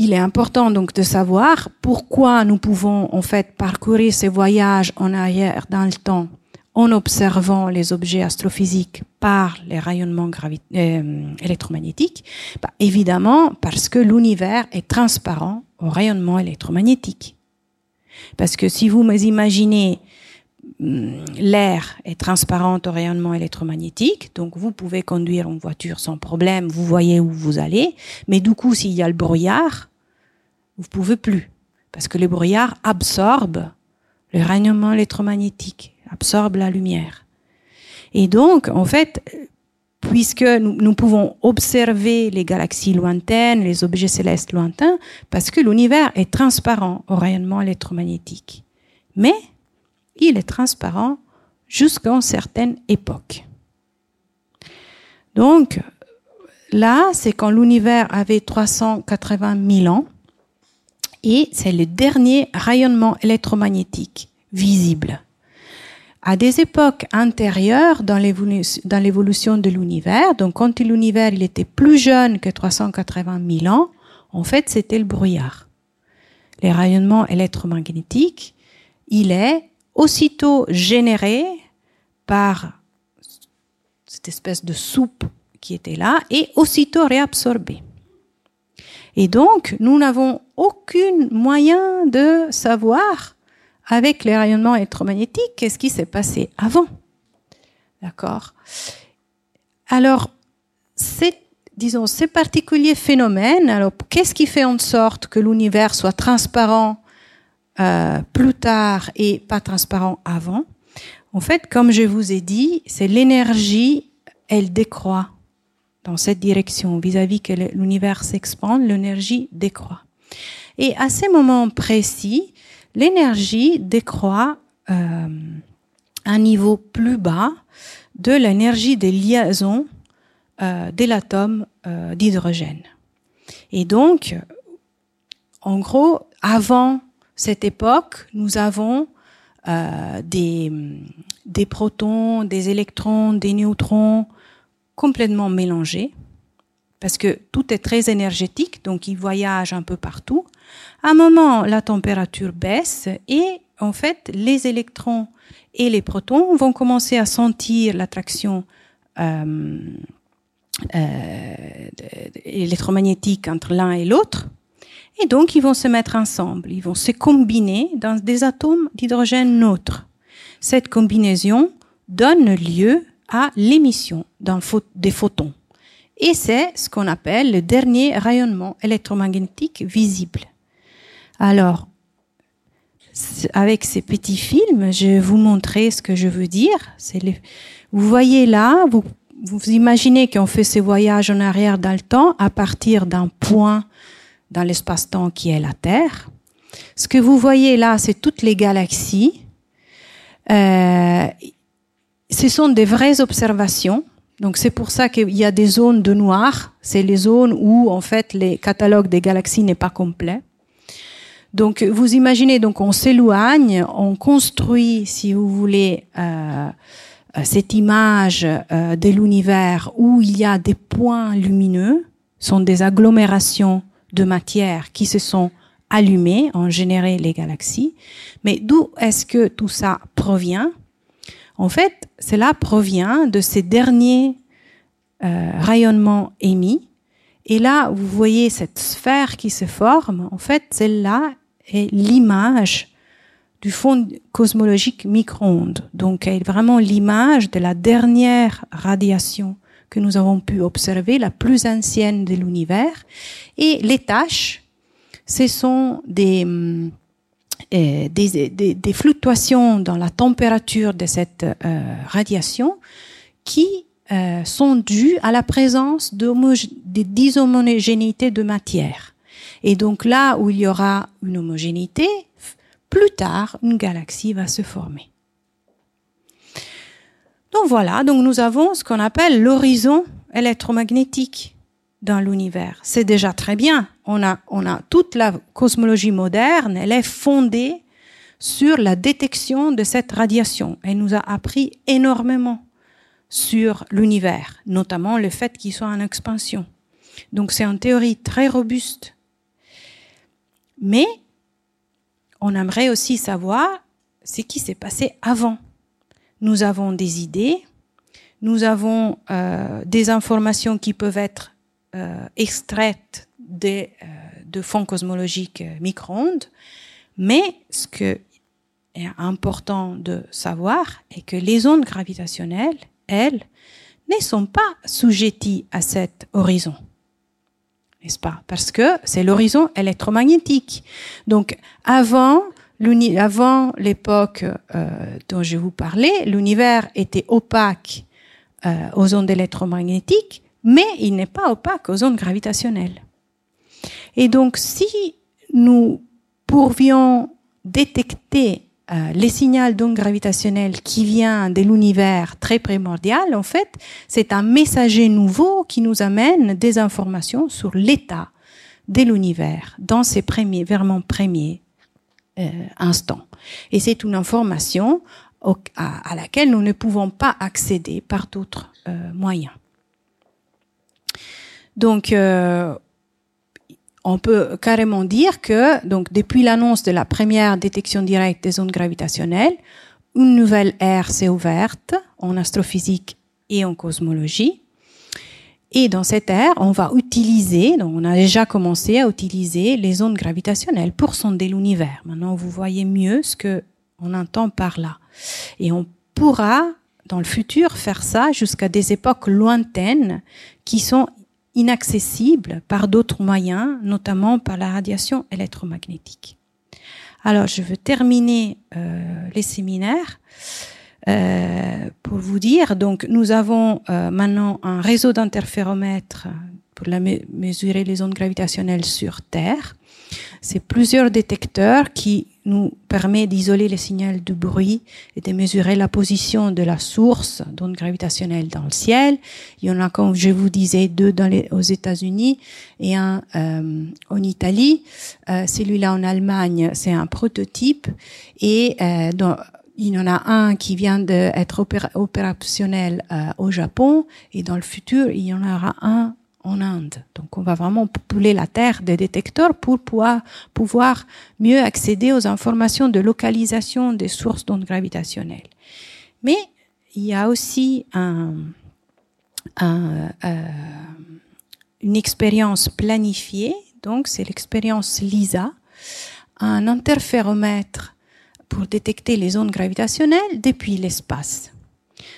Speaker 2: il est important donc de savoir pourquoi nous pouvons en fait parcourir ces voyages en arrière dans le temps en observant les objets astrophysiques par les rayonnements euh, électromagnétiques bah, Évidemment parce que l'univers est transparent au rayonnement électromagnétique. Parce que si vous imaginez hum, l'air est transparent au rayonnement électromagnétique, donc vous pouvez conduire une voiture sans problème, vous voyez où vous allez, mais du coup, s'il y a le brouillard, vous pouvez plus, parce que le brouillard absorbe le rayonnement électromagnétique, absorbe la lumière. Et donc, en fait, puisque nous, pouvons observer les galaxies lointaines, les objets célestes lointains, parce que l'univers est transparent au rayonnement électromagnétique. Mais il est transparent jusqu'à une certaine époque. Donc, là, c'est quand l'univers avait 380 000 ans, et c'est le dernier rayonnement électromagnétique visible à des époques antérieures dans l'évolution de l'univers, donc quand l'univers il était plus jeune que 380 000 ans, en fait c'était le brouillard. Les rayonnements électromagnétiques, il est aussitôt généré par cette espèce de soupe qui était là et aussitôt réabsorbé. Et donc, nous n'avons aucun moyen de savoir avec les rayonnements électromagnétiques, qu'est-ce qui s'est passé avant D'accord? Alors, disons, ces particuliers phénomènes, alors qu'est-ce qui fait en sorte que l'univers soit transparent euh, plus tard et pas transparent avant? En fait, comme je vous ai dit, c'est l'énergie, elle décroît dans cette direction. Vis-à-vis que l'univers s'expande, l'énergie décroît. Et à ces moments précis, l'énergie décroît euh, à un niveau plus bas de l'énergie des liaisons euh, de l'atome euh, d'hydrogène. Et donc, en gros, avant cette époque, nous avons des protons, des électrons, des neutrons complètement mélangés, parce que tout est très énergétique, donc ils voyagent un peu partout. À un moment, la température baisse et en fait, les électrons et les protons vont commencer à sentir l'attraction euh, euh, électromagnétique entre l'un et l'autre. Et donc, ils vont se mettre ensemble, ils vont se combiner dans des atomes d'hydrogène neutre. Cette combinaison donne lieu à l'émission des photons. Et c'est ce qu'on appelle le dernier rayonnement électromagnétique visible. Alors, avec ces petits films, je vais vous montrer ce que je veux dire. Vous voyez là, vous, vous imaginez qu'on fait ces voyages en arrière dans le temps à partir d'un point dans l'espace-temps qui est la Terre. Ce que vous voyez là, c'est toutes les galaxies. Euh, ce sont des vraies observations. Donc c'est pour ça qu'il y a des zones de noir. C'est les zones où en fait les catalogues des galaxies n'est pas complet. Donc, vous imaginez, donc on s'éloigne, on construit, si vous voulez, euh, cette image de l'univers où il y a des points lumineux, sont des agglomérations de matière qui se sont allumées, ont généré les galaxies. Mais d'où est-ce que tout ça provient? En fait, cela provient de ces derniers euh, rayonnements émis. Et là, vous voyez cette sphère qui se forme. En fait, celle-là est l'image du fond cosmologique micro-ondes. Donc, elle est vraiment l'image de la dernière radiation que nous avons pu observer, la plus ancienne de l'univers. Et les tâches, ce sont des, euh, des, des, fluctuations dans la température de cette euh, radiation qui euh, sont dues à la présence dishomogénéité de matière. Et donc là où il y aura une homogénéité, plus tard, une galaxie va se former. Donc voilà, donc nous avons ce qu'on appelle l'horizon électromagnétique dans l'univers. C'est déjà très bien. On a, on a toute la cosmologie moderne, elle est fondée sur la détection de cette radiation. Elle nous a appris énormément sur l'univers, notamment le fait qu'il soit en expansion. Donc c'est une théorie très robuste. Mais on aimerait aussi savoir ce qui s'est passé avant nous avons des idées, nous avons euh, des informations qui peuvent être euh, euh, de fonds cosmologiques euh, micro-ondes, mais ce que est important de savoir est que les ondes gravitationnelles, elles, ne sont pas sujetties à cet horizon. N'est-ce pas? Parce que c'est l'horizon électromagnétique. Donc, avant, l'époque euh, dont je vous parlais, l'univers était opaque aux ondes électromagnétiques, mais il n'est pas opaque aux ondes gravitationnelles. Et donc, si nous pourrions détecter euh, les signaux d'ondes gravitationnelles qui vient de l'univers très primordial, en fait, c'est un messager nouveau qui nous amène des informations sur l'état de l'univers dans ses premiers, vraiment premiers euh, instant. Et c'est une information à, laquelle nous ne pouvons pas accéder par d'autres euh, moyens. Donc, euh, on peut carrément dire que, donc, depuis l'annonce de la première détection directe des ondes gravitationnelles, une nouvelle ère s'est ouverte en astrophysique et en cosmologie. Et dans cette ère, on va utiliser, donc on a déjà commencé à utiliser les ondes gravitationnelles pour sonder l'univers. Maintenant, vous voyez mieux ce que on entend par là. Et on pourra, dans le futur, faire ça jusqu'à des époques lointaines qui sont inaccessibles par d'autres moyens, notamment par la radiation électromagnétique. Alors, je veux terminer euh, les séminaires euh, pour vous dire, donc nous avons euh, maintenant un réseau d'interféromètres pour la mesurer les ondes gravitationnelles sur Terre. C'est plusieurs détecteurs qui nous permet d'isoler les signaux de bruit et de mesurer la position de la source d'ondes gravitationnelles dans le ciel. Il y en a, comme je vous disais, deux dans les, aux États-Unis et un euh, en Italie. Euh, Celui-là en Allemagne, c'est un prototype et euh, dans, il y en a un qui vient d'être opérationnel euh, au Japon et dans le futur, il y en aura un en Inde. Donc on va vraiment popouler la Terre des détecteurs pour pouvoir, mieux accéder aux informations de localisation des sources d'ondes gravitationnelles. Mais il y a aussi euh, une expérience planifiée, donc c'est l'expérience LISA, un interféromètre pour détecter les ondes gravitationnelles depuis l'espace.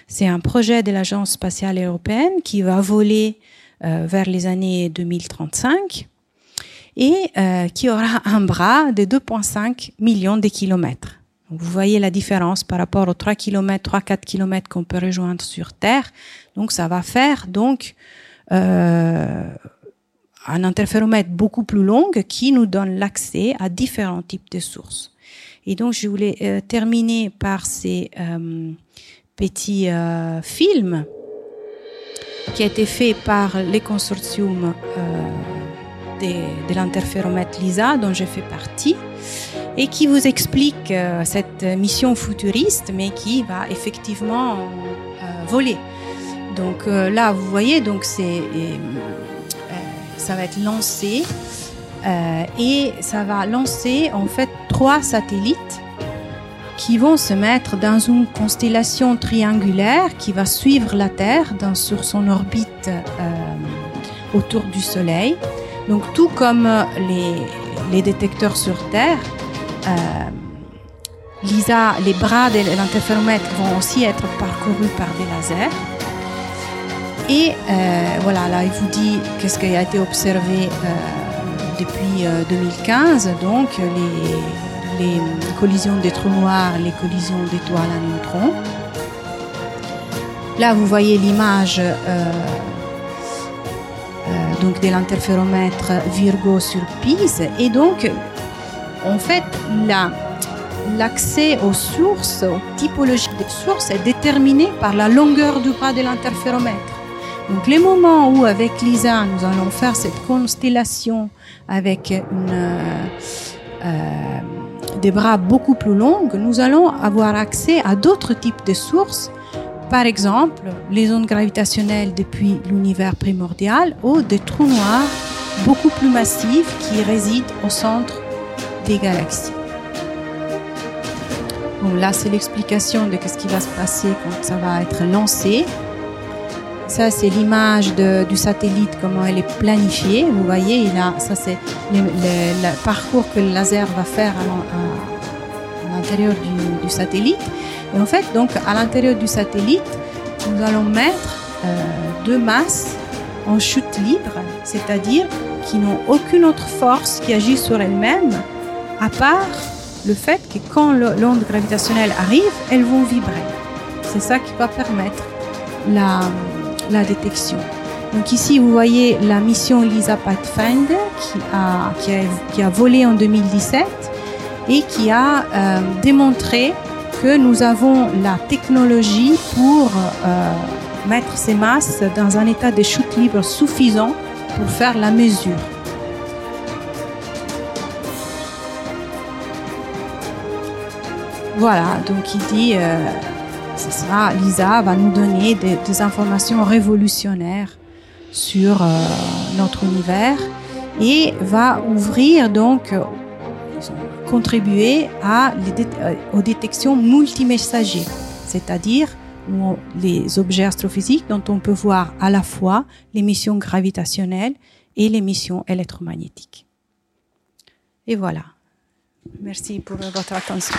Speaker 2: C'est un projet de l'Agence spatiale européenne qui va voler vers les années 2035 et euh, qui aura un bras de 2,5 millions de kilomètres. vous voyez la différence par rapport aux 3 km, 3-4 km qu'on peut rejoindre sur Terre. Donc ça va faire donc euh, un interféromètre beaucoup plus long qui nous donne l'accès à différents types de sources. Et donc, je voulais euh, terminer par ces euh, petits euh, films qui a été fait par les consortiums de, de l'interféromètre LISA, dont j'ai fait partie. et qui vous explique euh, cette mission futuriste, mais qui va effectivement euh, voler. Donc euh, là, vous voyez, donc c'est ça va être lancé et ça va lancer en fait trois satellites qui vont se mettre dans une constellation triangulaire qui va suivre la Terre sur son orbite autour du Soleil. Donc tout comme les, les détecteurs sur Terre, euh, Lisa, les bras de l'interféromètre vont aussi être parcourus par des lasers. Et euh, voilà, là, il vous dit qu'est-ce qui a été observé euh, depuis 2015. Donc, les, les, collisions des trous noirs, les collisions d'étoiles à neutrons. Là, vous voyez l'image donc de l'interféromètre Virgo sur Pise. Et donc, en fait, l'accès aux sources, aux typologies des sources est déterminé par la longueur du bras de l'interféromètre. Donc les moments où avec Lisa nous allons faire cette constellation avec une, euh, euh, des bras beaucoup plus longs, nous allons avoir accès à d'autres types de sources, par exemple les ondes gravitationnelles depuis l'univers primordial ou des trous noirs beaucoup plus massifs qui résident au centre des galaxies. Bon, là, c'est l'explication de ce qui va se passer quand ça va être lancé. Ça, c'est l'image du satellite, comment elle est planifiée. Vous voyez, là, ça, c'est le, parcours que le laser va faire à, l'intérieur du, satellite. Et en fait, donc, à l'intérieur du satellite, nous allons mettre euh, deux masses en chute libre, c'est-à-dire qui n'ont aucune autre force qui agit sur elles-mêmes à part le fait que quand l'onde gravitationnelle arrive, elles vont vibrer. C'est ça qui va permettre la, la détection. Donc ici, vous voyez la mission LISA Pathfinder qui a, volé en 2017 et qui a euh, démontré que nous avons la technologie pour euh, mettre ces masses dans un état de chute libre suffisant pour faire la mesure. Voilà, donc il dit, euh, sera, Lisa va nous donner des, informations révolutionnaires sur euh, notre univers et va ouvrir donc, euh, contribuer à aux détections multimessagers, c'est-à-dire les objets astrophysiques dont on peut voir à la fois l'émission gravitationnelle et l'émission électromagnétique. Et voilà. Merci pour votre attention.